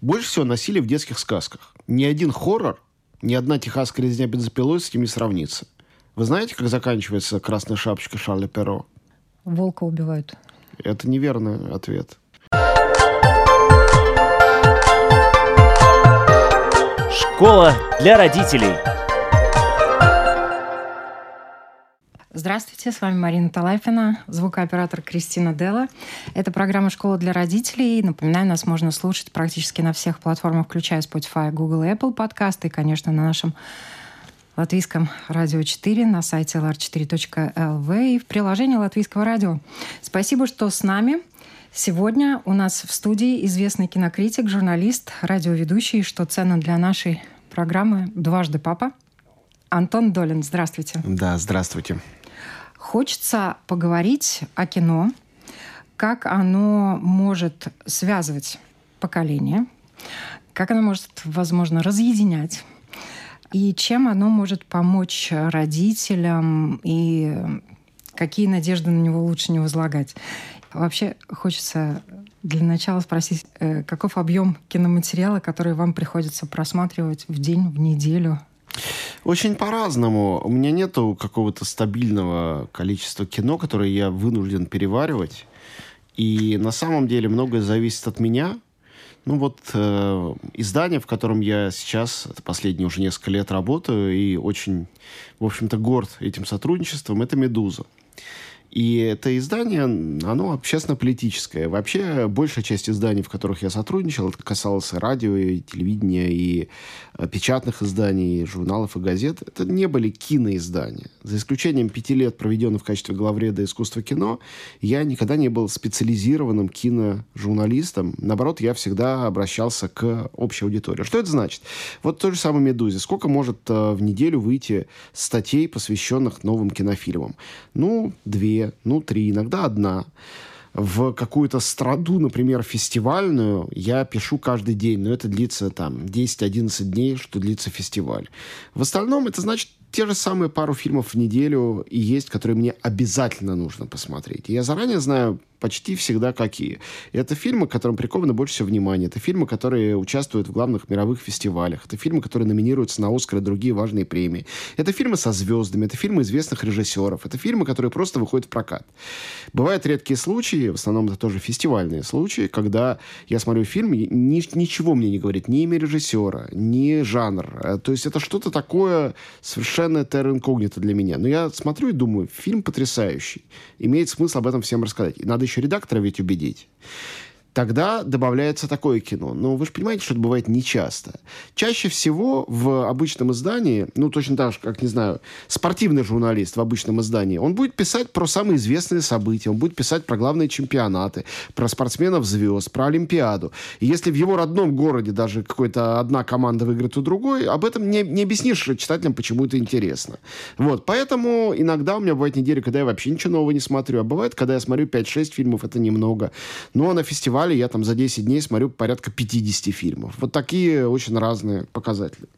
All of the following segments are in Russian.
Больше всего насилия в детских сказках. Ни один хоррор, ни одна техасская резня бензопилой с ним не сравнится. Вы знаете, как заканчивается «Красная шапочка» Шарля Перо? Волка убивают. Это неверный ответ. Школа для родителей. Здравствуйте, с вами Марина Талапина, звукооператор Кристина Делла. Это программа «Школа для родителей». Напоминаю, нас можно слушать практически на всех платформах, включая Spotify, Google и Apple подкасты, и, конечно, на нашем латвийском радио 4 на сайте lr4.lv и в приложении латвийского радио. Спасибо, что с нами. Сегодня у нас в студии известный кинокритик, журналист, радиоведущий, что ценно для нашей программы «Дважды папа». Антон Долин, здравствуйте. Да, здравствуйте. Хочется поговорить о кино, как оно может связывать поколения, как оно может, возможно, разъединять и чем оно может помочь родителям и какие надежды на него лучше не возлагать. Вообще хочется для начала спросить, э, каков объем киноматериала, который вам приходится просматривать в день, в неделю? Очень по-разному. У меня нету какого-то стабильного количества кино, которое я вынужден переваривать. И на самом деле многое зависит от меня. Ну вот э, издание, в котором я сейчас, это последние уже несколько лет работаю, и очень, в общем-то, горд этим сотрудничеством, это «Медуза». И это издание, оно общественно-политическое. Вообще, большая часть изданий, в которых я сотрудничал, это касалось радио и телевидения, и э, печатных изданий, и журналов и газет. Это не были киноиздания. За исключением пяти лет, проведенных в качестве главреда искусства кино, я никогда не был специализированным киножурналистом. Наоборот, я всегда обращался к общей аудитории. Что это значит? Вот то же самое «Медузе». Сколько может э, в неделю выйти статей, посвященных новым кинофильмам? Ну, две ну, три, иногда одна. В какую-то страду, например, фестивальную, я пишу каждый день, но это длится там 10-11 дней, что длится фестиваль. В остальном это значит те же самые пару фильмов в неделю и есть, которые мне обязательно нужно посмотреть. И я заранее знаю почти всегда какие. И это фильмы, к которым приковано больше всего внимания. Это фильмы, которые участвуют в главных мировых фестивалях. Это фильмы, которые номинируются на Оскар и другие важные премии. Это фильмы со звездами. Это фильмы известных режиссеров. Это фильмы, которые просто выходят в прокат. Бывают редкие случаи, в основном это тоже фестивальные случаи, когда я смотрю фильм, ни, ничего мне не говорит ни имя режиссера, ни жанр. Э, то есть это что-то такое совершенно терра для меня. Но я смотрю и думаю, фильм потрясающий. Имеет смысл об этом всем рассказать. И надо еще редактора ведь убедить тогда добавляется такое кино. Но вы же понимаете, что это бывает нечасто. Чаще всего в обычном издании, ну, точно так же, как, не знаю, спортивный журналист в обычном издании, он будет писать про самые известные события, он будет писать про главные чемпионаты, про спортсменов-звезд, про Олимпиаду. И если в его родном городе даже какая-то одна команда выиграет у другой, об этом не, не объяснишь читателям, почему это интересно. Вот, поэтому иногда у меня бывает недели, когда я вообще ничего нового не смотрю, а бывает, когда я смотрю 5-6 фильмов, это немного. Но на фестивале фестивале я там за 10 дней смотрю порядка 50 фильмов. Вот такие очень разные показатели.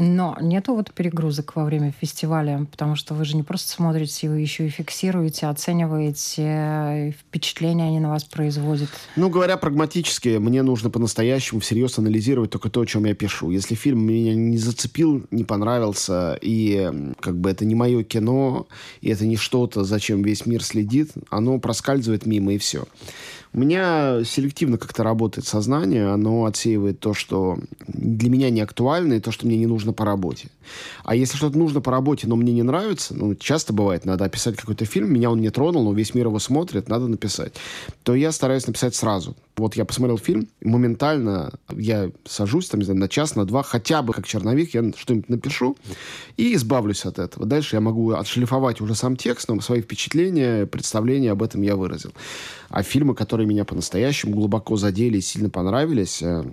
Но нету вот перегрузок во время фестиваля, потому что вы же не просто смотрите, вы еще и фиксируете, оцениваете, впечатления они на вас производят. Ну, говоря прагматически, мне нужно по-настоящему всерьез анализировать только то, о чем я пишу. Если фильм меня не зацепил, не понравился, и как бы это не мое кино, и это не что-то, зачем весь мир следит, оно проскальзывает мимо, и все. У меня селективно как-то работает сознание, оно отсеивает то, что для меня не актуально, и то, что мне не нужно по работе. А если что-то нужно по работе, но мне не нравится, ну, часто бывает, надо описать какой-то фильм, меня он не тронул, но весь мир его смотрит, надо написать, то я стараюсь написать сразу. Вот я посмотрел фильм, моментально я сажусь там, не знаю, на час, на два, хотя бы как черновик, я что-нибудь напишу и избавлюсь от этого. Дальше я могу отшлифовать уже сам текст, но свои впечатления, представления об этом я выразил. А фильмы, которые меня по-настоящему глубоко задели и сильно понравились, э,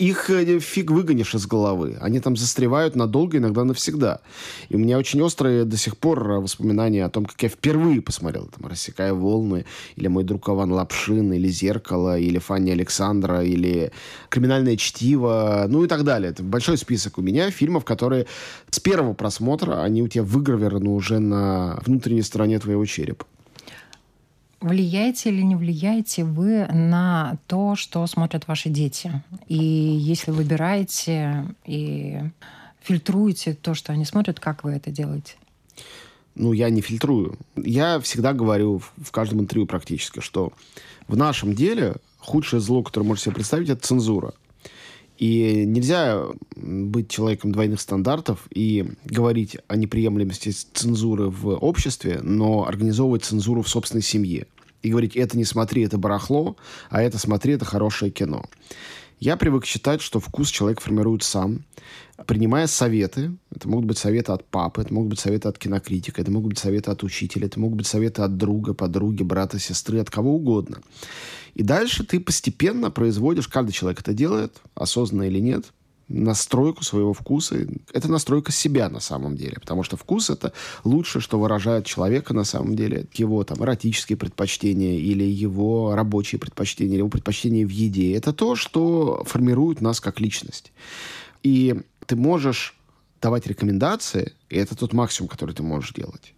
их э, фиг выгонишь из головы. Они там застревают надолго, иногда навсегда. И у меня очень острые до сих пор воспоминания о том, как я впервые посмотрел там «Рассекая волны», или «Мой друг Иван Лапшин», или «Зеркало», или «Фанни Александра», или «Криминальное чтиво», ну и так далее. Это большой список у меня фильмов, которые с первого просмотра, они у тебя выгравированы уже на внутренней стороне твоего черепа. Влияете или не влияете вы на то, что смотрят ваши дети? И если выбираете и фильтруете то, что они смотрят, как вы это делаете? Ну, я не фильтрую. Я всегда говорю в каждом интервью практически, что в нашем деле худшее зло, которое можете себе представить, это цензура. И нельзя быть человеком двойных стандартов и говорить о неприемлемости цензуры в обществе, но организовывать цензуру в собственной семье. И говорить, это не смотри, это барахло, а это смотри, это хорошее кино. Я привык считать, что вкус человек формирует сам, принимая советы. Это могут быть советы от папы, это могут быть советы от кинокритика, это могут быть советы от учителя, это могут быть советы от друга, подруги, брата, сестры, от кого угодно. И дальше ты постепенно производишь, каждый человек это делает, осознанно или нет, настройку своего вкуса. Это настройка себя на самом деле, потому что вкус — это лучшее, что выражает человека на самом деле. Его там эротические предпочтения или его рабочие предпочтения, или его предпочтения в еде. Это то, что формирует нас как личность. И ты можешь давать рекомендации, и это тот максимум, который ты можешь делать.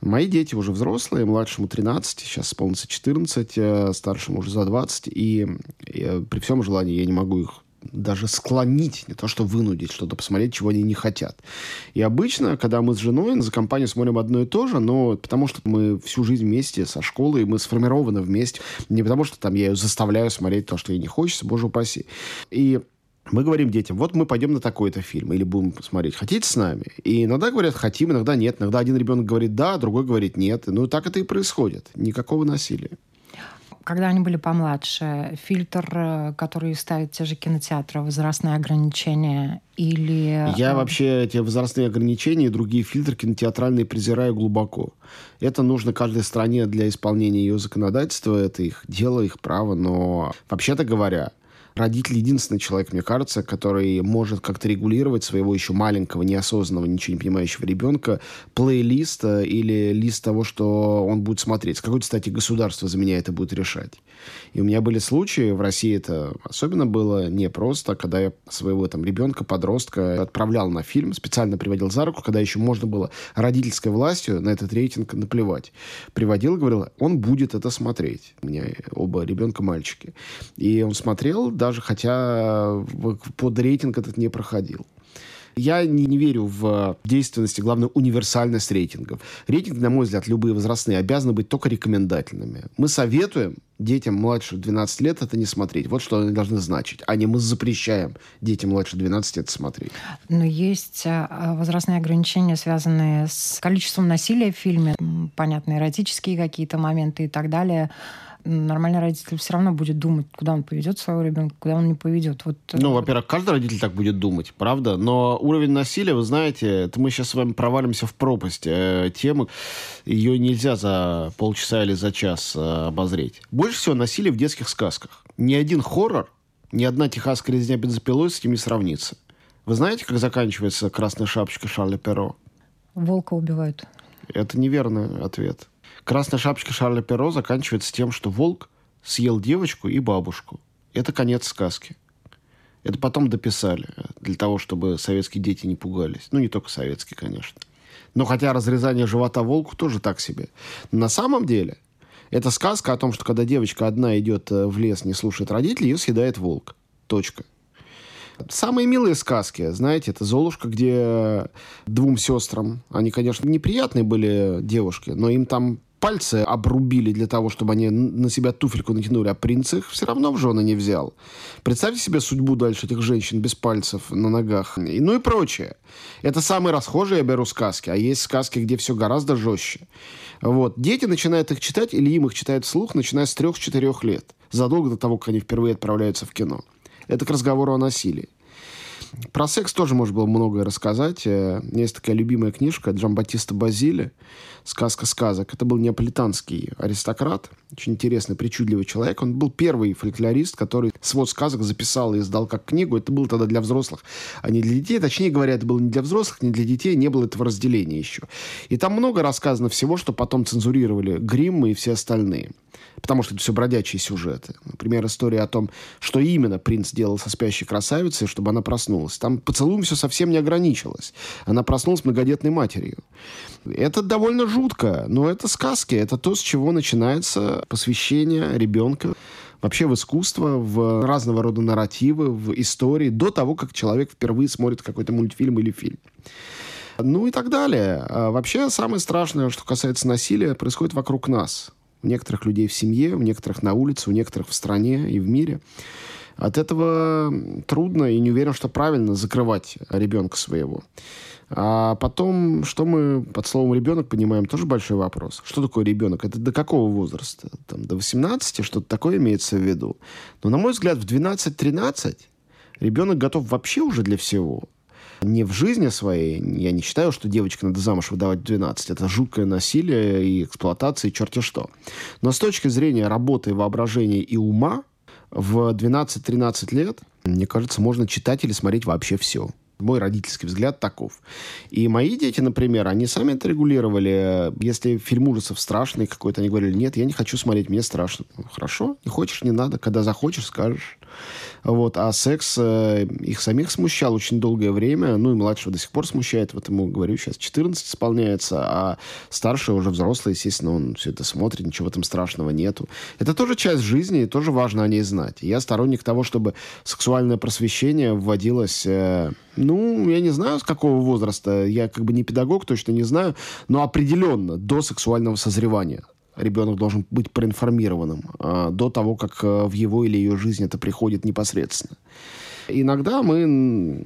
Мои дети уже взрослые, младшему 13, сейчас исполнится 14, э, старшему уже за 20, и, и э, при всем желании я не могу их даже склонить, не то что вынудить что-то посмотреть, чего они не хотят. И обычно, когда мы с женой за компанию смотрим одно и то же, но потому что мы всю жизнь вместе со школой, мы сформированы вместе, не потому что там я ее заставляю смотреть то, что ей не хочется, боже упаси. И мы говорим детям, вот мы пойдем на такой-то фильм или будем смотреть, хотите с нами? И иногда говорят, хотим, иногда нет. Иногда один ребенок говорит да, другой говорит нет. Ну, так это и происходит. Никакого насилия. Когда они были помладше, фильтр, э, который ставят те же кинотеатры, возрастные ограничения или... Я э, вообще эти возрастные ограничения и другие фильтры кинотеатральные презираю глубоко. Это нужно каждой стране для исполнения ее законодательства, это их дело, их право, но вообще-то говоря, родитель единственный человек, мне кажется, который может как-то регулировать своего еще маленького, неосознанного, ничего не понимающего ребенка плейлиста или лист того, что он будет смотреть. С какой-то стати государство за меня это будет решать. И у меня были случаи, в России это особенно было непросто, когда я своего там ребенка, подростка отправлял на фильм, специально приводил за руку, когда еще можно было родительской властью на этот рейтинг наплевать. Приводил, говорил, он будет это смотреть. У меня оба ребенка мальчики. И он смотрел, даже хотя под рейтинг этот не проходил. Я не, не верю в действенность и, главное, универсальность рейтингов. Рейтинги, на мой взгляд, любые возрастные, обязаны быть только рекомендательными. Мы советуем детям младше 12 лет это не смотреть. Вот что они должны значить. А не мы запрещаем детям младше 12 это смотреть. Но есть а, возрастные ограничения, связанные с количеством насилия в фильме. Понятно, эротические какие-то моменты и так далее нормальный родитель все равно будет думать, куда он поведет своего ребенка, куда он не поведет. Вот, э, ну, во-первых, каждый родитель так будет думать, правда? Но уровень насилия, вы знаете, это мы сейчас с вами провалимся в пропасть э, темы. Ее нельзя за полчаса или за час э, обозреть. Больше всего насилия в детских сказках. Ни один хоррор, ни одна техасская резня бензопилой с этим не сравнится. Вы знаете, как заканчивается «Красная шапочка» Шарля Перо? Волка убивают. Это неверный ответ. «Красная шапочка Шарля Перо» заканчивается тем, что волк съел девочку и бабушку. Это конец сказки. Это потом дописали, для того, чтобы советские дети не пугались. Ну, не только советские, конечно. Но хотя разрезание живота волку тоже так себе. Но на самом деле, это сказка о том, что когда девочка одна идет э, в лес, не слушает родителей, ее съедает волк. Точка. Самые милые сказки, знаете, это «Золушка», где двум сестрам, они, конечно, неприятные были девушки, но им там пальцы обрубили для того, чтобы они на себя туфельку натянули, а принц их все равно в жены не взял. Представьте себе судьбу дальше этих женщин без пальцев на ногах. И, ну и прочее. Это самые расхожие, я беру сказки, а есть сказки, где все гораздо жестче. Вот. Дети начинают их читать, или им их читают вслух, начиная с трех-четырех лет, задолго до того, как они впервые отправляются в кино. Это к разговору о насилии. Про секс тоже можно было многое рассказать. Э, есть такая любимая книжка Джамбатиста Базили «Сказка сказок». Это был неаполитанский аристократ, очень интересный, причудливый человек. Он был первый фольклорист, который свод сказок записал и издал как книгу. Это было тогда для взрослых, а не для детей. Точнее говоря, это было не для взрослых, не для детей, не было этого разделения еще. И там много рассказано всего, что потом цензурировали Гриммы и все остальные потому что это все бродячие сюжеты. Например, история о том, что именно принц делал со спящей красавицей, чтобы она проснулась проснулась. Там поцелуем все совсем не ограничилось. Она проснулась многодетной матерью. Это довольно жутко, но это сказки. Это то, с чего начинается посвящение ребенка вообще в искусство, в разного рода нарративы, в истории, до того, как человек впервые смотрит какой-то мультфильм или фильм. Ну и так далее. А вообще, самое страшное, что касается насилия, происходит вокруг нас. У некоторых людей в семье, у некоторых на улице, у некоторых в стране и в мире. От этого трудно и не уверен, что правильно закрывать ребенка своего. А потом, что мы под словом ребенок понимаем, тоже большой вопрос. Что такое ребенок? Это до какого возраста? Там, до 18? Что-то такое имеется в виду? Но, на мой взгляд, в 12-13 ребенок готов вообще уже для всего. Не в жизни своей. Я не считаю, что девочка надо замуж выдавать в 12. Это жуткое насилие и эксплуатация, и черти что. Но с точки зрения работы, воображения и ума, в 12-13 лет, мне кажется, можно читать или смотреть вообще все. Мой родительский взгляд таков. И мои дети, например, они сами это регулировали. Если фильм ужасов страшный какой-то, они говорили, нет, я не хочу смотреть, мне страшно. Хорошо, не хочешь, не надо. Когда захочешь, скажешь. Вот. А секс э, их самих смущал очень долгое время. Ну и младшего до сих пор смущает. Вот ему, говорю, сейчас 14 исполняется. А старший уже взрослый, естественно, он все это смотрит. Ничего в этом страшного нету. Это тоже часть жизни, и тоже важно о ней знать. Я сторонник того, чтобы сексуальное просвещение вводилось... Э, ну, я не знаю, с какого возраста. Я как бы не педагог, точно не знаю. Но определенно до сексуального созревания ребенок должен быть проинформированным э, до того, как э, в его или ее жизнь это приходит непосредственно. Иногда мы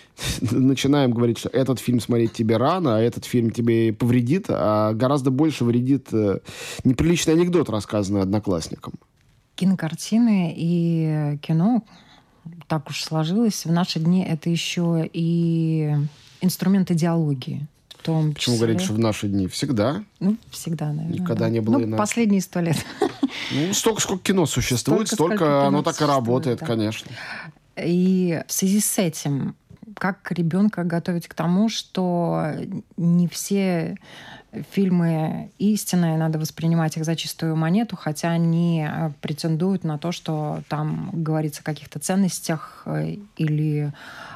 начинаем говорить, что этот фильм смотреть тебе рано, а этот фильм тебе повредит, а гораздо больше вредит э, неприличный анекдот, рассказанный одноклассникам. Кинокартины и кино, так уж сложилось, в наши дни это еще и инструмент идеологии том Почему числе... говорить, что в наши дни? Всегда. Ну, всегда, наверное. Никогда да. не было ну, иначе. последние сто лет. Ну, столько, сколько кино существует, столько, столько оно так и работает, да. конечно. И в связи с этим, как ребенка готовить к тому, что не все фильмы истинные, надо воспринимать их за чистую монету, хотя они э, претендуют на то, что там говорится о каких-то ценностях э, или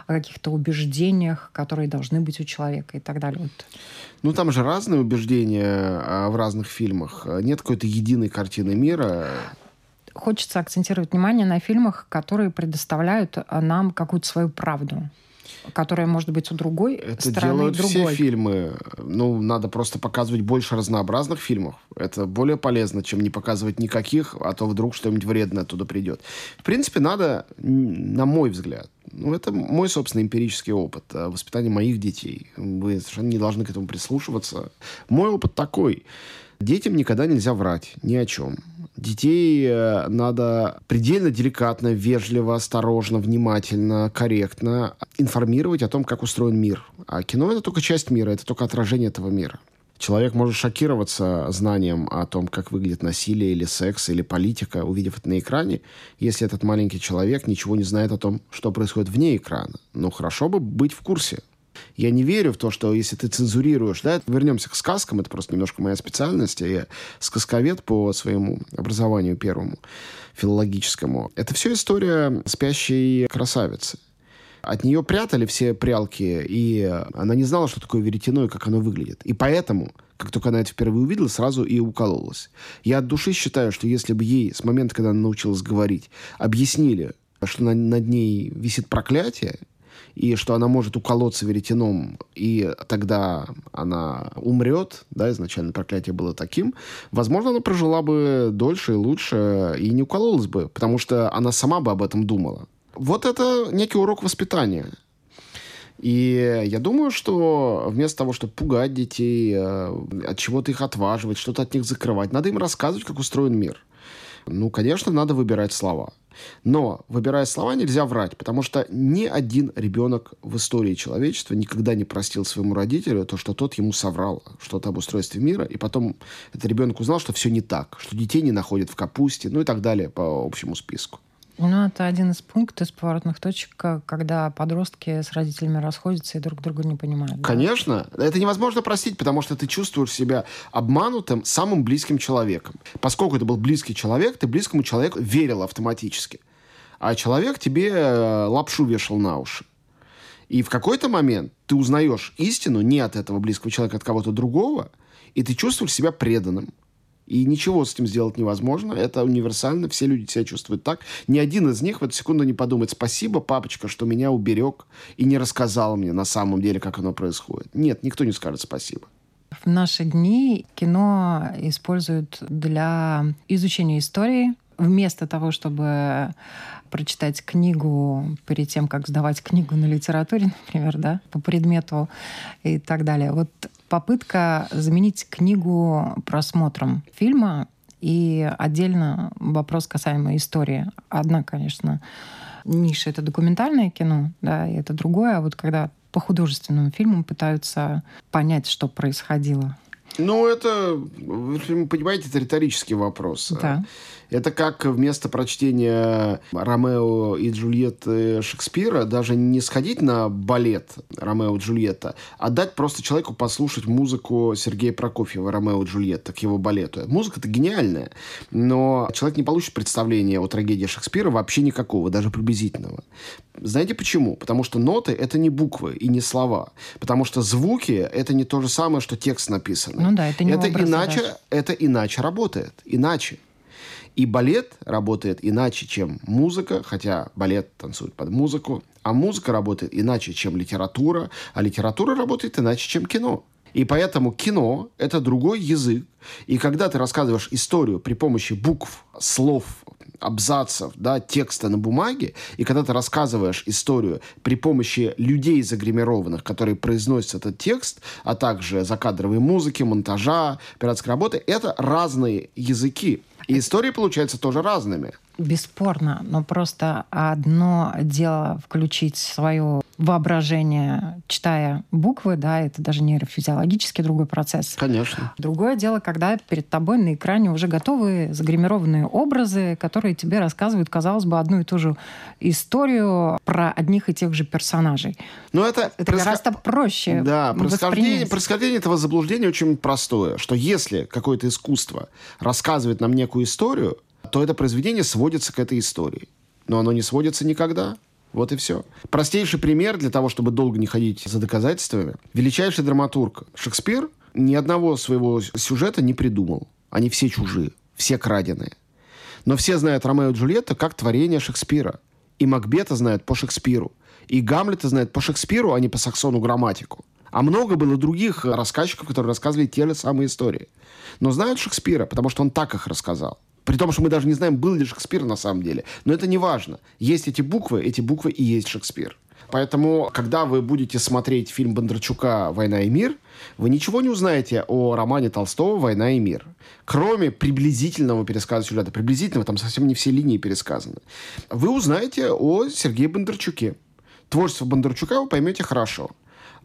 о каких-то убеждениях, которые должны быть у человека и так далее. Вот. Ну, там же разные убеждения а, в разных фильмах. Нет какой-то единой картины мира. Хочется акцентировать внимание на фильмах, которые предоставляют нам какую-то свою правду которая может быть у другой Это стороны делают другой. все фильмы. Ну, надо просто показывать больше разнообразных фильмов. Это более полезно, чем не показывать никаких, а то вдруг что-нибудь вредное оттуда придет. В принципе, надо, на мой взгляд, ну, это мой собственный эмпирический опыт э, воспитания моих детей. Вы совершенно не должны к этому прислушиваться. Мой опыт такой. Детям никогда нельзя врать ни о чем. Детей э, надо предельно деликатно, вежливо, осторожно, внимательно, корректно информировать о том, как устроен мир. А кино — это только часть мира, это только отражение этого мира. Человек может шокироваться знанием о том, как выглядит насилие или секс, или политика, увидев это на экране, если этот маленький человек ничего не знает о том, что происходит вне экрана. Но хорошо бы быть в курсе. Я не верю в то, что если ты цензурируешь, да, вернемся к сказкам, это просто немножко моя специальность, я сказковед по своему образованию первому, филологическому. Это все история спящей красавицы. От нее прятали все прялки, и она не знала, что такое веретено и как оно выглядит. И поэтому, как только она это впервые увидела, сразу и укололась. Я от души считаю, что если бы ей с момента, когда она научилась говорить, объяснили, что на, над ней висит проклятие, и что она может уколоться веретеном, и тогда она умрет, да, изначально проклятие было таким, возможно, она прожила бы дольше и лучше, и не укололась бы, потому что она сама бы об этом думала. Вот это некий урок воспитания. И я думаю, что вместо того, чтобы пугать детей, э, от чего-то их отваживать, что-то от них закрывать, надо им рассказывать, как устроен мир. Ну, конечно, надо выбирать слова. Но, выбирая слова, нельзя врать, потому что ни один ребенок в истории человечества никогда не простил своему родителю то, что тот ему соврал что-то об устройстве мира, и потом этот ребенок узнал, что все не так, что детей не находят в капусте, ну и так далее по общему списку. Ну, это один из пунктов, из поворотных точек, когда подростки с родителями расходятся и друг друга не понимают. Конечно. Да? Это невозможно простить, потому что ты чувствуешь себя обманутым самым близким человеком. Поскольку это был близкий человек, ты близкому человеку верил автоматически. А человек тебе э, лапшу вешал на уши. И в какой-то момент ты узнаешь истину не от этого близкого человека, а от кого-то другого, и ты чувствуешь себя преданным. И ничего с этим сделать невозможно. Это универсально. Все люди себя чувствуют так. Ни один из них в эту секунду не подумает, спасибо, папочка, что меня уберег и не рассказал мне на самом деле, как оно происходит. Нет, никто не скажет спасибо. В наши дни кино используют для изучения истории, вместо того, чтобы прочитать книгу перед тем, как сдавать книгу на литературе, например, да, по предмету и так далее. Вот попытка заменить книгу просмотром фильма и отдельно вопрос касаемо истории. Одна, конечно, ниша — это документальное кино, да, и это другое. А вот когда по художественным фильмам пытаются понять, что происходило. Ну, это, понимаете, это риторический вопрос. Да. Это как вместо прочтения Ромео и Джульетты Шекспира даже не сходить на балет Ромео и Джульетта, а дать просто человеку послушать музыку Сергея Прокофьева Ромео и Джульетта к его балету. Музыка-то гениальная, но человек не получит представления о трагедии Шекспира вообще никакого, даже приблизительного. Знаете почему? Потому что ноты — это не буквы и не слова. Потому что звуки — это не то же самое, что текст написанный. Ну да, это не это иначе, даже. это иначе работает. Иначе. И балет работает иначе, чем музыка, хотя балет танцует под музыку, а музыка работает иначе, чем литература, а литература работает иначе, чем кино. И поэтому кино — это другой язык. И когда ты рассказываешь историю при помощи букв, слов, абзацев, да, текста на бумаге, и когда ты рассказываешь историю при помощи людей загримированных, которые произносят этот текст, а также закадровой музыки, монтажа, пиратской работы, это разные языки. И истории получаются тоже разными. Бесспорно, но просто одно дело включить свое воображение, читая буквы, да, это даже нейрофизиологически другой процесс. Конечно. Другое дело, когда перед тобой на экране уже готовые загримированные образы, которые тебе рассказывают, казалось бы, одну и ту же историю про одних и тех же персонажей. Но это, Это происход- гораздо проще Да, происхождение, происхождение этого заблуждения очень простое, что если какое-то искусство рассказывает нам некую историю, то это произведение сводится к этой истории. Но оно не сводится никогда. Вот и все. Простейший пример для того, чтобы долго не ходить за доказательствами. Величайший драматург Шекспир ни одного своего сюжета не придумал. Они все чужие, все краденые. Но все знают Ромео и Джульетта как творение Шекспира. И Макбета знают по Шекспиру. И Гамлета знают по Шекспиру, а не по Саксону грамматику. А много было других рассказчиков, которые рассказывали те же самые истории. Но знают Шекспира, потому что он так их рассказал. При том, что мы даже не знаем, был ли Шекспир на самом деле. Но это не важно. Есть эти буквы, эти буквы и есть Шекспир. Поэтому, когда вы будете смотреть фильм Бондарчука «Война и мир», вы ничего не узнаете о романе Толстого «Война и мир». Кроме приблизительного пересказа сюжета. Приблизительного, там совсем не все линии пересказаны. Вы узнаете о Сергее Бондарчуке. Творчество Бондарчука вы поймете хорошо.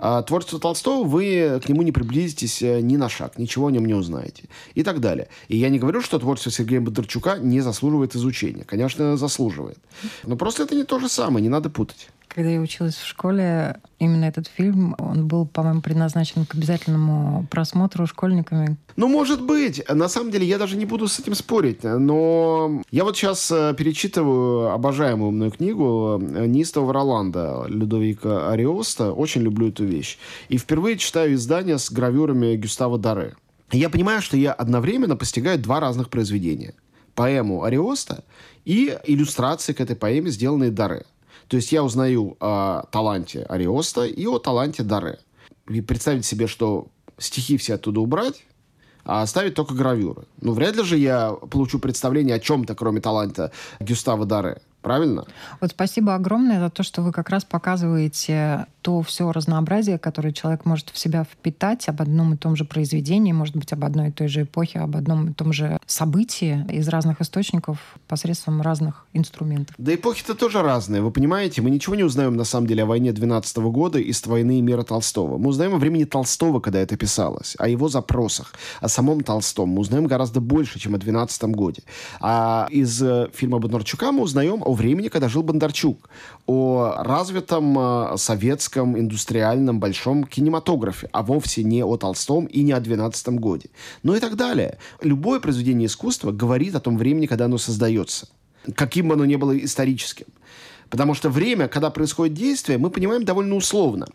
А творчество Толстого вы к нему не приблизитесь э, ни на шаг, ничего о нем не узнаете. И так далее. И я не говорю, что творчество Сергея Бондарчука не заслуживает изучения. Конечно, заслуживает. Но просто это не то же самое, не надо путать. Когда я училась в школе, именно этот фильм, он был, по-моему, предназначен к обязательному просмотру школьниками. Ну, может быть. На самом деле, я даже не буду с этим спорить. Но я вот сейчас э, перечитываю обожаемую мою книгу э, «Неистового Роланда» Людовика Ариоста. Очень люблю эту вещь. И впервые читаю издание с гравюрами Гюстава Даре. Я понимаю, что я одновременно постигаю два разных произведения. Поэму Ариоста и иллюстрации к этой поэме, сделанные Даре. То есть я узнаю о таланте Ариоста и о таланте Даре. И представить себе, что стихи все оттуда убрать, а оставить только гравюры. Ну, вряд ли же я получу представление о чем-то, кроме таланта Гюстава Даре. Правильно? Вот спасибо огромное за то, что вы как раз показываете то все разнообразие, которое человек может в себя впитать об одном и том же произведении, может быть, об одной и той же эпохе, об одном и том же событии из разных источников посредством разных инструментов. Да эпохи-то тоже разные, вы понимаете? Мы ничего не узнаем, на самом деле, о войне 12 года из «Войны и мира» Толстого. Мы узнаем о времени Толстого, когда это писалось, о его запросах, о самом Толстом. Мы узнаем гораздо больше, чем о 12 годе. А из э, фильма Бондарчука мы узнаем о времени, когда жил Бондарчук, о развитом э, советском индустриальном большом кинематографе, а вовсе не о Толстом и не о 12 годе. Ну и так далее. Любое произведение искусства говорит о том времени, когда оно создается каким бы оно ни было историческим. Потому что время, когда происходит действие, мы понимаем довольно условно.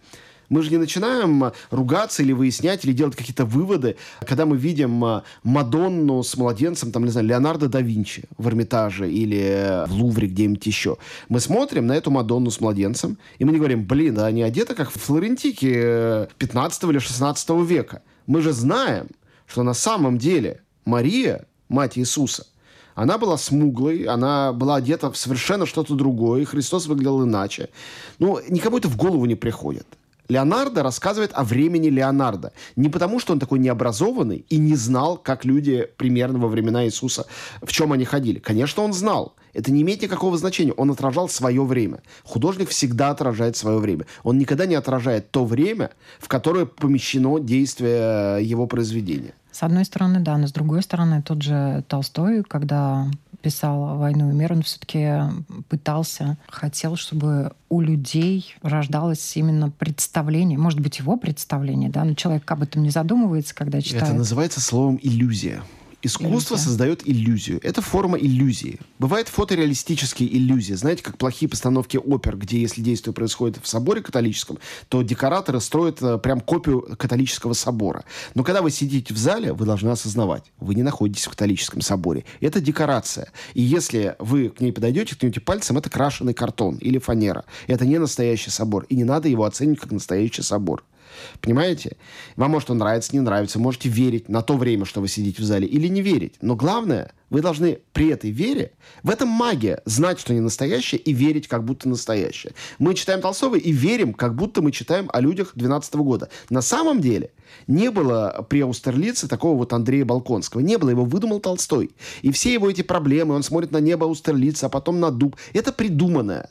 Мы же не начинаем ругаться или выяснять, или делать какие-то выводы, когда мы видим э, Мадонну с младенцем, там, не знаю, Леонардо да Винчи в Эрмитаже или в Лувре где-нибудь еще. Мы смотрим на эту Мадонну с младенцем, и мы не говорим, блин, да они одеты как в флорентике 15 или 16 века. Мы же знаем, что на самом деле Мария, мать Иисуса, она была смуглой, она была одета в совершенно что-то другое, и Христос выглядел иначе. Ну, никому это в голову не приходит. Леонардо рассказывает о времени Леонардо. Не потому, что он такой необразованный и не знал, как люди примерно во времена Иисуса, в чем они ходили. Конечно, он знал. Это не имеет никакого значения. Он отражал свое время. Художник всегда отражает свое время. Он никогда не отражает то время, в которое помещено действие его произведения. С одной стороны, да, но с другой стороны, тот же Толстой, когда писал «Войну и мир», он все-таки пытался, хотел, чтобы у людей рождалось именно представление, может быть, его представление, да, но человек об этом не задумывается, когда читает. Это называется словом «иллюзия». Искусство Иллюзия. создает иллюзию. Это форма иллюзии. Бывают фотореалистические иллюзии. Знаете, как плохие постановки опер, где если действие происходит в соборе католическом, то декораторы строят э, прям копию католического собора. Но когда вы сидите в зале, вы должны осознавать, вы не находитесь в католическом соборе. Это декорация. И если вы к ней подойдете, ткнете пальцем, это крашеный картон или фанера. Это не настоящий собор. И не надо его оценивать как настоящий собор. Понимаете? Вам может он нравится, не нравится. можете верить на то время, что вы сидите в зале, или не верить. Но главное, вы должны при этой вере, в этом магия, знать, что не настоящее, и верить, как будто настоящее. Мы читаем Толстого и верим, как будто мы читаем о людях 12 года. На самом деле не было при Аустерлице такого вот Андрея Балконского. Не было, его выдумал Толстой. И все его эти проблемы, он смотрит на небо Аустерлица, а потом на дуб. Это придуманное.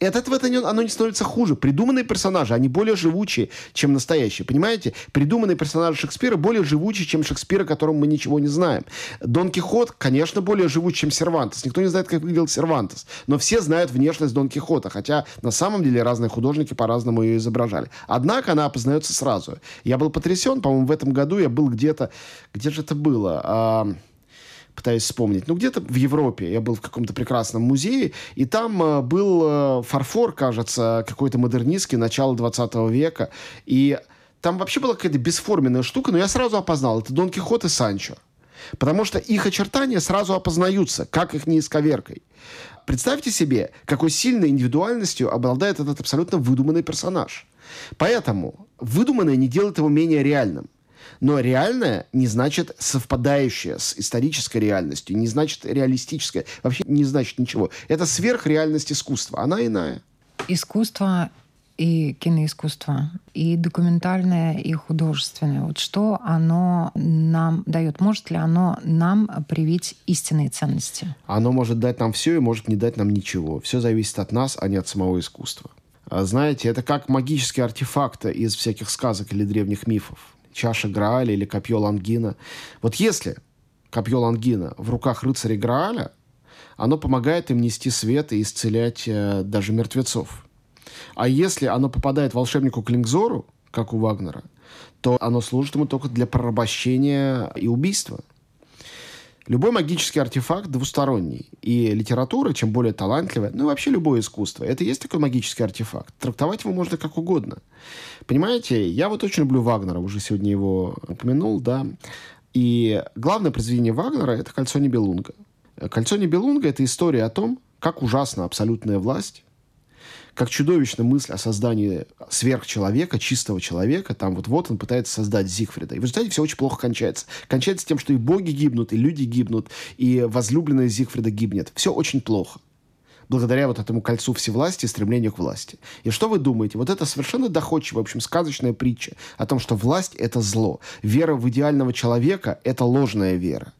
И от этого это оно не становится хуже. Придуманные персонажи, они более живучие, чем настоящие. Понимаете? Придуманные персонажи Шекспира более живучие, чем Шекспир, о котором мы ничего не знаем. Дон Кихот, конечно, более живучий, чем Сервантес. Никто не знает, как выглядел Сервантес. Но все знают внешность Дон Кихота. Хотя на самом деле разные художники по-разному ее изображали. Однако она опознается сразу. Я был потрясен, по-моему, в этом году я был где-то... Где же это было? А пытаюсь вспомнить. Ну, где-то в Европе. Я был в каком-то прекрасном музее, и там э, был э, фарфор, кажется, какой-то модернистский, начала 20 века. И там вообще была какая-то бесформенная штука, но я сразу опознал. Это Дон Кихот и Санчо. Потому что их очертания сразу опознаются, как их не исковеркой. Представьте себе, какой сильной индивидуальностью обладает этот абсолютно выдуманный персонаж. Поэтому выдуманное не делает его менее реальным. Но реальное не значит совпадающее с исторической реальностью, не значит реалистическое, вообще не значит ничего. Это сверхреальность искусства, она иная. Искусство и киноискусство, и документальное, и художественное. Вот что оно нам дает? Может ли оно нам привить истинные ценности? Оно может дать нам все и может не дать нам ничего. Все зависит от нас, а не от самого искусства. А знаете, это как магические артефакты из всяких сказок или древних мифов чаша Грааля или копье Лангина. Вот если копье Лангина в руках рыцаря Грааля, оно помогает им нести свет и исцелять э, даже мертвецов. А если оно попадает волшебнику Клингзору, как у Вагнера, то оно служит ему только для порабощения и убийства. Любой магический артефакт двусторонний. И литература, чем более талантливая, ну и вообще любое искусство, это есть такой магический артефакт. Трактовать его можно как угодно. Понимаете, я вот очень люблю Вагнера, уже сегодня его упомянул, да. И главное произведение Вагнера — это «Кольцо Нибелунга». «Кольцо Нибелунга» — это история о том, как ужасна абсолютная власть, как чудовищная мысль о создании сверхчеловека, чистого человека. Там вот, вот он пытается создать Зигфрида. И в результате все очень плохо кончается. Кончается тем, что и боги гибнут, и люди гибнут, и возлюбленная Зигфрида гибнет. Все очень плохо благодаря вот этому кольцу всевластия и стремлению к власти. И что вы думаете? Вот это совершенно доходчивая, в общем, сказочная притча о том, что власть — это зло. Вера в идеального человека — это ложная вера.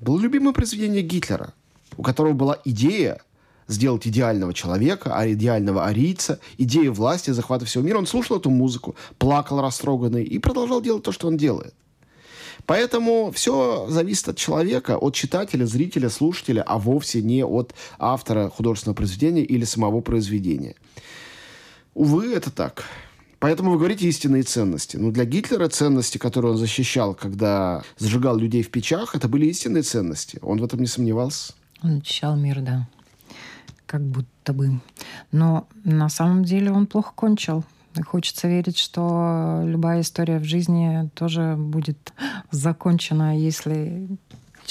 Было любимое произведение Гитлера, у которого была идея сделать идеального человека, а идеального арийца, идею власти, захвата всего мира. Он слушал эту музыку, плакал растроганный и продолжал делать то, что он делает. Поэтому все зависит от человека, от читателя, зрителя, слушателя, а вовсе не от автора художественного произведения или самого произведения. Увы, это так. Поэтому вы говорите истинные ценности. Но для Гитлера ценности, которые он защищал, когда зажигал людей в печах, это были истинные ценности. Он в этом не сомневался. Он очищал мир, да как будто бы. Но на самом деле он плохо кончил. Хочется верить, что любая история в жизни тоже будет закончена, если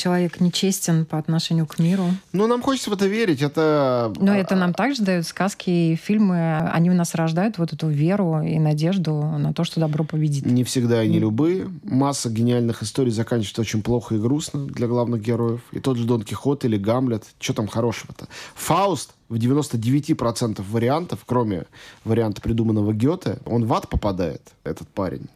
человек нечестен по отношению к миру. Ну, нам хочется в это верить. Это... Но это нам также дают сказки и фильмы. Они у нас рождают вот эту веру и надежду на то, что добро победит. Не всегда и не любые. Масса гениальных историй заканчивается очень плохо и грустно для главных героев. И тот же Дон Кихот или Гамлет. Что там хорошего-то? Фауст в 99% вариантов, кроме варианта, придуманного Гёте, он в ад попадает, этот парень.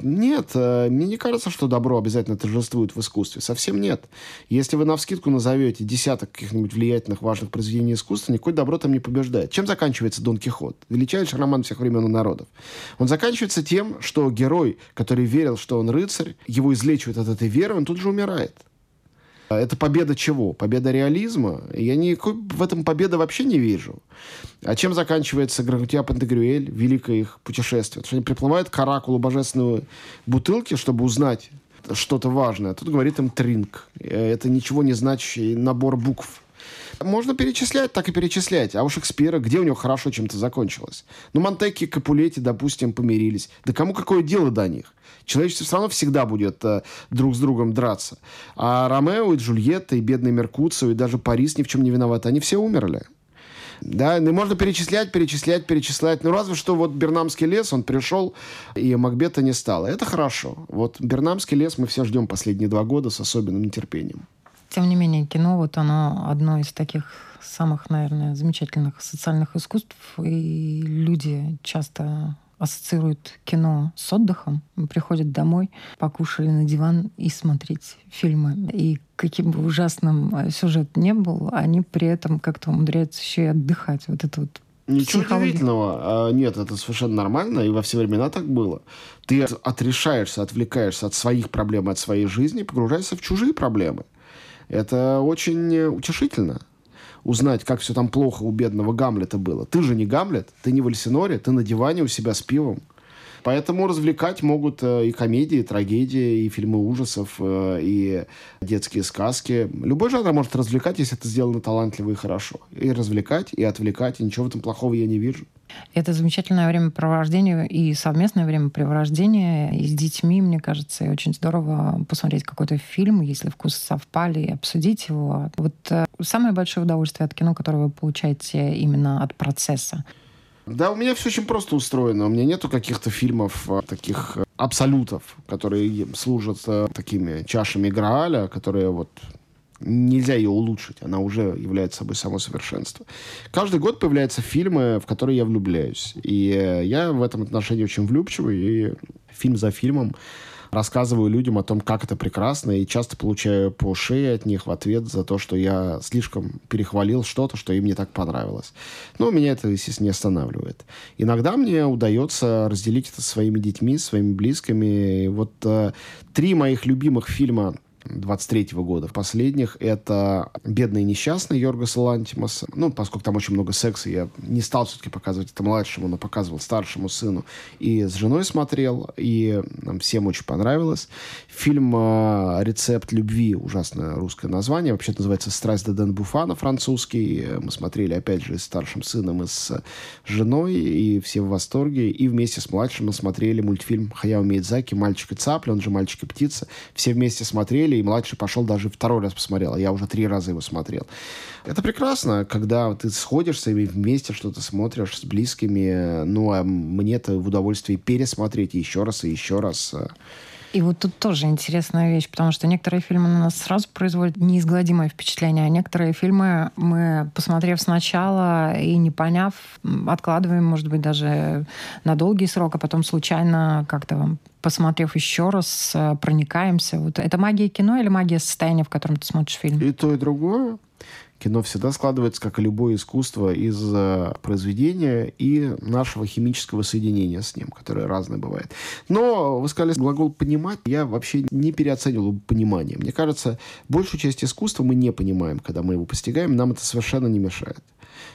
Нет, э, мне не кажется, что добро обязательно торжествует в искусстве. Совсем нет. Если вы на вскидку назовете десяток каких-нибудь влиятельных важных произведений искусства, никакое добро там не побеждает. Чем заканчивается Дон Кихот? Величайший роман всех времен и народов. Он заканчивается тем, что герой, который верил, что он рыцарь, его излечивает от этой веры, он тут же умирает. Это победа чего? Победа реализма? Я никакой в этом победы вообще не вижу. А чем заканчивается Грагутия Пантагрюэль, великое их путешествие? Что они приплывают к оракулу божественной бутылки, чтобы узнать что-то важное. Тут говорит им Тринк. Это ничего не значащий набор букв. Можно перечислять, так и перечислять. А у Шекспира, где у него хорошо чем-то закончилось? Ну, Монтеки и Капулетти, допустим, помирились. Да кому какое дело до них? Человечество все равно всегда будет э, друг с другом драться. А Ромео и Джульетта, и бедный Меркуцио, и даже Парис ни в чем не виноваты. Они все умерли. Да, и можно перечислять, перечислять, перечислять. Ну, разве что вот Бернамский лес, он пришел, и Макбета не стало. Это хорошо. Вот Бернамский лес мы все ждем последние два года с особенным нетерпением. Тем не менее, кино вот оно одно из таких самых, наверное, замечательных социальных искусств, и люди часто ассоциируют кино с отдыхом, приходят домой, покушали на диван и смотреть фильмы. И каким бы ужасным э, сюжет не был, они при этом как-то умудряются еще и отдыхать. Вот это вот Ничего психология. удивительного. А, нет, это совершенно нормально, и во все времена так было. Ты отрешаешься, отвлекаешься от своих проблем, от своей жизни, погружаешься в чужие проблемы. Это очень утешительно узнать, как все там плохо у бедного Гамлета было. Ты же не Гамлет, ты не в Альсиноре, ты на диване у себя с пивом. Поэтому развлекать могут э, и комедии, и трагедии, и фильмы ужасов, э, и детские сказки. Любой жанр может развлекать, если это сделано талантливо и хорошо. И развлекать, и отвлекать, и ничего в этом плохого я не вижу. Это замечательное времяпровождение и совместное времяпрепровождение и с детьми, мне кажется, и очень здорово посмотреть какой-то фильм, если вкусы совпали, и обсудить его. Вот э, самое большое удовольствие от кино, которое вы получаете именно от процесса. Да, у меня все очень просто устроено. У меня нету каких-то фильмов э, таких э, абсолютов, которые служат такими чашами Грааля, которые вот нельзя ее улучшить, она уже является собой само совершенство. Каждый год появляются фильмы, в которые я влюбляюсь. И э, я в этом отношении очень влюбчивый, и фильм за фильмом рассказываю людям о том, как это прекрасно, и часто получаю по шее от них в ответ за то, что я слишком перехвалил что-то, что им не так понравилось. Но меня это, естественно, не останавливает. Иногда мне удается разделить это со своими детьми, своими близкими. И вот э, три моих любимых фильма 23 -го года. В последних это «Бедный и несчастный» Йоргаса Лантимаса. Ну, поскольку там очень много секса, я не стал все-таки показывать это младшему, но показывал старшему сыну. И с женой смотрел, и нам всем очень понравилось. Фильм э, «Рецепт любви», ужасное русское название, вообще называется «Страсть де Ден Буфана», французский. Мы смотрели, опять же, с старшим сыном и с женой, и все в восторге. И вместе с младшим мы смотрели мультфильм Хаяо Миядзаки «Мальчик и цапля», он же «Мальчик и птица». Все вместе смотрели, посмотрели, и младший пошел даже второй раз посмотрел, а я уже три раза его смотрел. Это прекрасно, когда ты сходишься и вместе что-то смотришь с близкими. Ну, а мне-то в удовольствие пересмотреть еще раз и еще раз. И вот тут тоже интересная вещь, потому что некоторые фильмы на нас сразу производят неизгладимое впечатление, а некоторые фильмы мы, посмотрев сначала и не поняв, откладываем, может быть, даже на долгий срок, а потом случайно как-то посмотрев еще раз, проникаемся. Вот это магия кино или магия состояния, в котором ты смотришь фильм? И то, и другое. Кино всегда складывается, как и любое искусство, из э, произведения и нашего химического соединения с ним, которое разное бывает. Но вы сказали глагол «понимать». Я вообще не переоценивал понимание. Мне кажется, большую часть искусства мы не понимаем, когда мы его постигаем. Нам это совершенно не мешает.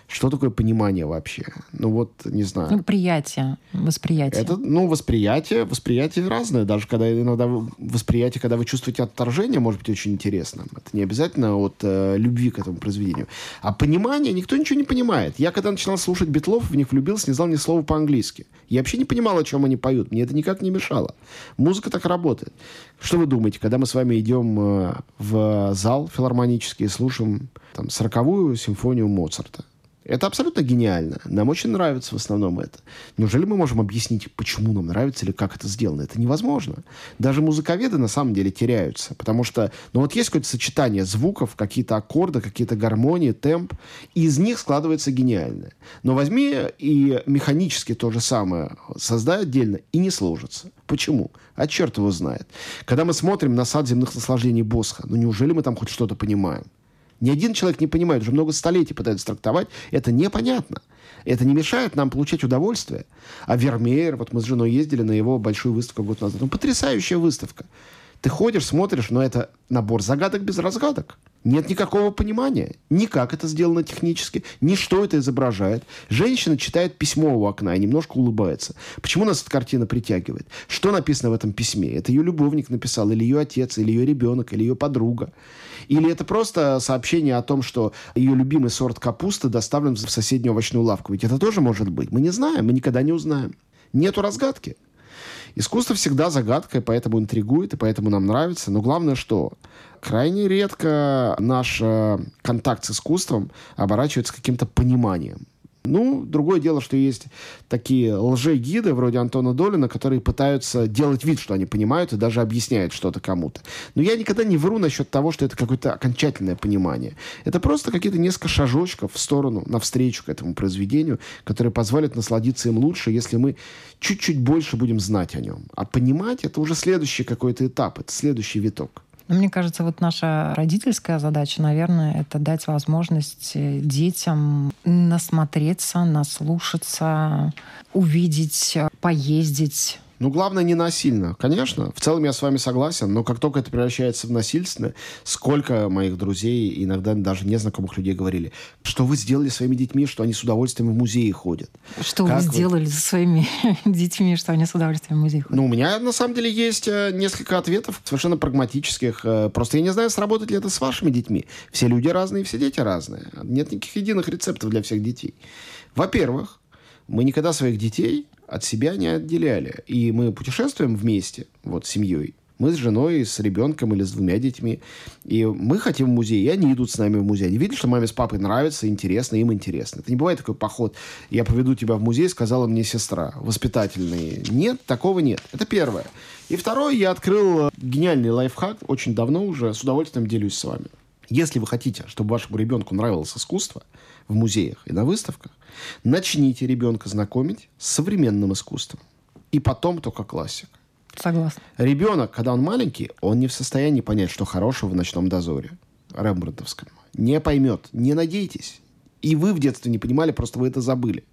Что такое понимание вообще? Ну вот, не знаю. Ну, приятие, восприятие. Это, ну, восприятие, восприятие разное. Даже когда иногда восприятие, когда вы чувствуете отторжение, может быть очень интересно. Это не обязательно от э, любви к этому произведению. А понимание, никто ничего не понимает. Я когда начинал слушать Битлов, в них влюбился, не знал ни слова по-английски. Я вообще не понимал, о чем они поют. Мне это никак не мешало. Музыка так работает. Что вы думаете, когда мы с вами идем э, в зал филармонический и слушаем там, сороковую симфонию Моцарта? Это абсолютно гениально. Нам очень нравится в основном это. Неужели мы можем объяснить, почему нам нравится или как это сделано? Это невозможно. Даже музыковеды на самом деле теряются. Потому что, ну вот есть какое-то сочетание звуков, какие-то аккорды, какие-то гармонии, темп. И из них складывается гениальное. Но возьми и механически то же самое создай отдельно, и не сложится. Почему? А черт его знает. Когда мы смотрим на сад земных наслаждений Босха, ну неужели мы там хоть что-то понимаем? Ни один человек не понимает, уже много столетий пытаются трактовать. Это непонятно. Это не мешает нам получать удовольствие. А Вермеер, вот мы с женой ездили на его большую выставку год назад. Ну, потрясающая выставка. Ты ходишь, смотришь, но это набор загадок без разгадок. Нет никакого понимания. Ни как это сделано технически, ни что это изображает. Женщина читает письмо у окна и немножко улыбается. Почему нас эта картина притягивает? Что написано в этом письме? Это ее любовник написал, или ее отец, или ее ребенок, или ее подруга. Или это просто сообщение о том, что ее любимый сорт капусты доставлен в соседнюю овощную лавку. Ведь это тоже может быть. Мы не знаем, мы никогда не узнаем. Нету разгадки. Искусство всегда загадка, и поэтому интригует, и поэтому нам нравится. Но главное что? Крайне редко наш э, контакт с искусством оборачивается каким-то пониманием. Ну, другое дело, что есть такие лже-гиды вроде Антона Долина, которые пытаются делать вид, что они понимают и даже объясняют что-то кому-то. Но я никогда не вру насчет того, что это какое-то окончательное понимание. Это просто какие-то несколько шажочков в сторону, навстречу к этому произведению, которые позволят насладиться им лучше, если мы чуть-чуть больше будем знать о нем. А понимать — это уже следующий какой-то этап, это следующий виток. Но мне кажется, вот наша родительская задача, наверное, это дать возможность э, детям насмотреться, наслушаться, увидеть, э, поездить ну, главное, не насильно. Конечно, в целом я с вами согласен, но как только это превращается в насильственное, сколько моих друзей, иногда даже незнакомых людей говорили, что вы сделали своими детьми, что они с удовольствием в музеи ходят. Что как вы сделали вы... со своими детьми, что они с удовольствием в музеи ходят? Ну, у меня, на самом деле, есть э, несколько ответов, совершенно прагматических. Э, просто я не знаю, сработает ли это с вашими детьми. Все люди разные, все дети разные. Нет никаких единых рецептов для всех детей. Во-первых, мы никогда своих детей от себя не отделяли. И мы путешествуем вместе, вот с семьей. Мы с женой, с ребенком или с двумя детьми. И мы хотим в музей, и они идут с нами в музей. Они видят, что маме с папой нравится, интересно, им интересно. Это не бывает такой поход. Я поведу тебя в музей, сказала мне сестра. Воспитательный. Нет, такого нет. Это первое. И второе, я открыл гениальный лайфхак, очень давно уже, с удовольствием делюсь с вами. Если вы хотите, чтобы вашему ребенку нравилось искусство в музеях и на выставках, начните ребенка знакомить с современным искусством. И потом только классик. Согласна. Ребенок, когда он маленький, он не в состоянии понять, что хорошего в «Ночном дозоре» Рембрандтовском. Не поймет. Не надейтесь. И вы в детстве не понимали, просто вы это забыли.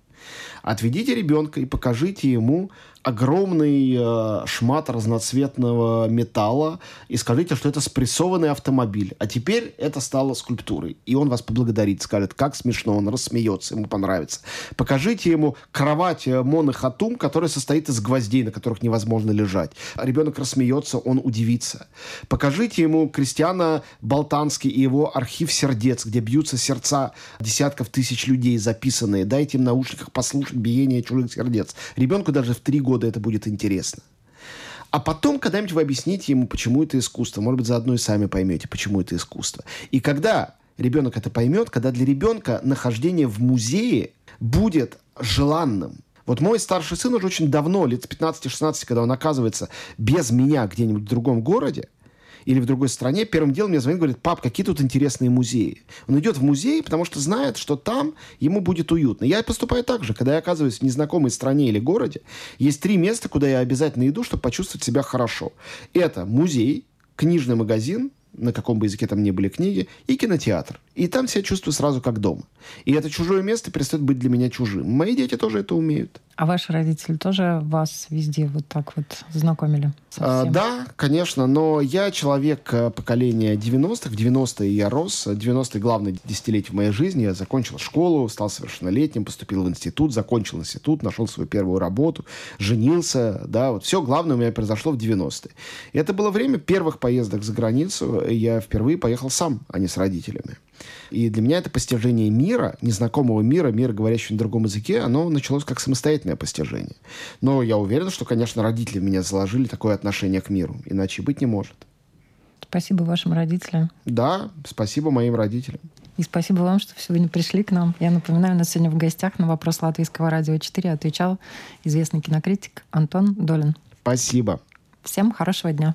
Отведите ребенка и покажите ему огромный э, шмат разноцветного металла и скажите, что это спрессованный автомобиль. А теперь это стало скульптурой. И он вас поблагодарит, скажет, как смешно, он рассмеется, ему понравится. Покажите ему кровать э, Моны Хатум, которая состоит из гвоздей, на которых невозможно лежать. Ребенок рассмеется, он удивится. Покажите ему Кристиана Болтанский и его архив сердец, где бьются сердца десятков тысяч людей записанные. Дайте им наушниках послушать биение чужих сердец. Ребенку даже в три года года это будет интересно. А потом когда-нибудь вы объясните ему, почему это искусство. Может быть, заодно и сами поймете, почему это искусство. И когда ребенок это поймет, когда для ребенка нахождение в музее будет желанным. Вот мой старший сын уже очень давно, лет с 15-16, когда он оказывается без меня где-нибудь в другом городе, или в другой стране, первым делом мне звонит, говорит, пап, какие тут интересные музеи. Он идет в музей, потому что знает, что там ему будет уютно. Я поступаю так же, когда я оказываюсь в незнакомой стране или городе, есть три места, куда я обязательно иду, чтобы почувствовать себя хорошо. Это музей, книжный магазин, на каком бы языке там ни были книги, и кинотеатр. И там себя чувствую сразу как дома. И это чужое место перестает быть для меня чужим. Мои дети тоже это умеют. А ваши родители тоже вас везде вот так вот знакомили? А, да, конечно, но я человек э, поколения 90-х. В 90-е я рос. 90-е главное десятилетие в моей жизни. Я закончил школу, стал совершеннолетним, поступил в институт, закончил институт, нашел свою первую работу, женился. Да, вот все главное у меня произошло в 90-е. И это было время первых поездок за границу. Я впервые поехал сам, а не с родителями. И для меня это постижение мира, незнакомого мира, мира, говорящего на другом языке, оно началось как самостоятельное постижение. Но я уверен, что, конечно, родители в меня заложили такое отношение к миру. Иначе быть не может. Спасибо вашим родителям. Да, спасибо моим родителям. И спасибо вам, что сегодня пришли к нам. Я напоминаю, у нас сегодня в гостях на вопрос Латвийского радио 4 отвечал известный кинокритик Антон Долин. Спасибо. Всем хорошего дня.